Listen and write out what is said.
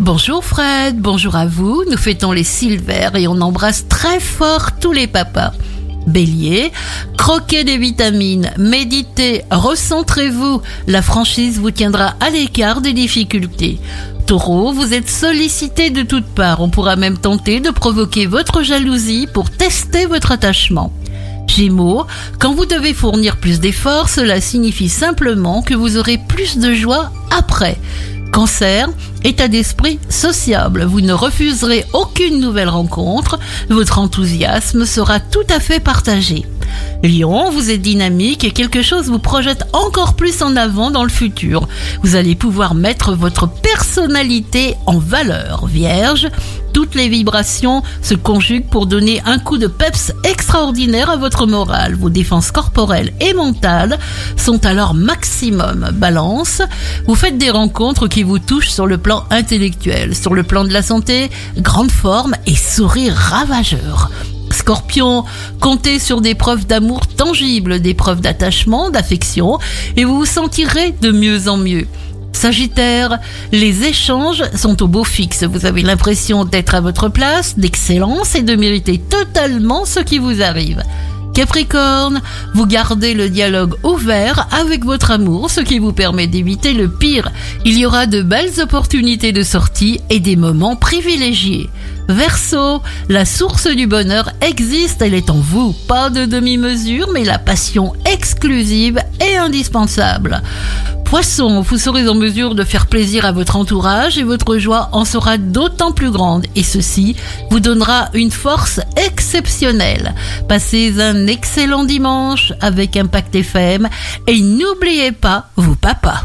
Bonjour Fred, bonjour à vous. Nous fêtons les Silver et on embrasse très fort tous les papas. Bélier, croquez des vitamines, méditez, recentrez-vous. La franchise vous tiendra à l'écart des difficultés. Taureau, vous êtes sollicité de toutes parts. On pourra même tenter de provoquer votre jalousie pour tester votre attachement. Gémeaux, quand vous devez fournir plus d'efforts, cela signifie simplement que vous aurez plus de joie après. Cancer, état d'esprit sociable. Vous ne refuserez aucune nouvelle rencontre. Votre enthousiasme sera tout à fait partagé. Lion, vous êtes dynamique et quelque chose vous projette encore plus en avant dans le futur. Vous allez pouvoir mettre votre personnalité en valeur. Vierge, toutes les vibrations se conjuguent pour donner un coup de peps extraordinaire à votre morale. Vos défenses corporelles et mentales sont alors maximum. Balance, vous faites des rencontres qui vous touchent sur le plan intellectuel, sur le plan de la santé, grande forme et sourire ravageur. Scorpion, comptez sur des preuves d'amour tangibles, des preuves d'attachement, d'affection, et vous vous sentirez de mieux en mieux. Sagittaire, les échanges sont au beau fixe. Vous avez l'impression d'être à votre place, d'excellence et de mériter totalement ce qui vous arrive. Capricorne, vous gardez le dialogue ouvert avec votre amour, ce qui vous permet d'éviter le pire. Il y aura de belles opportunités de sortie et des moments privilégiés. Verseau, la source du bonheur existe, elle est en vous. Pas de demi-mesure, mais la passion exclusive et indispensable. Poisson, vous serez en mesure de faire plaisir à votre entourage et votre joie en sera d'autant plus grande et ceci vous donnera une force exceptionnelle. Passez un excellent dimanche avec Impact FM et n'oubliez pas vos papas.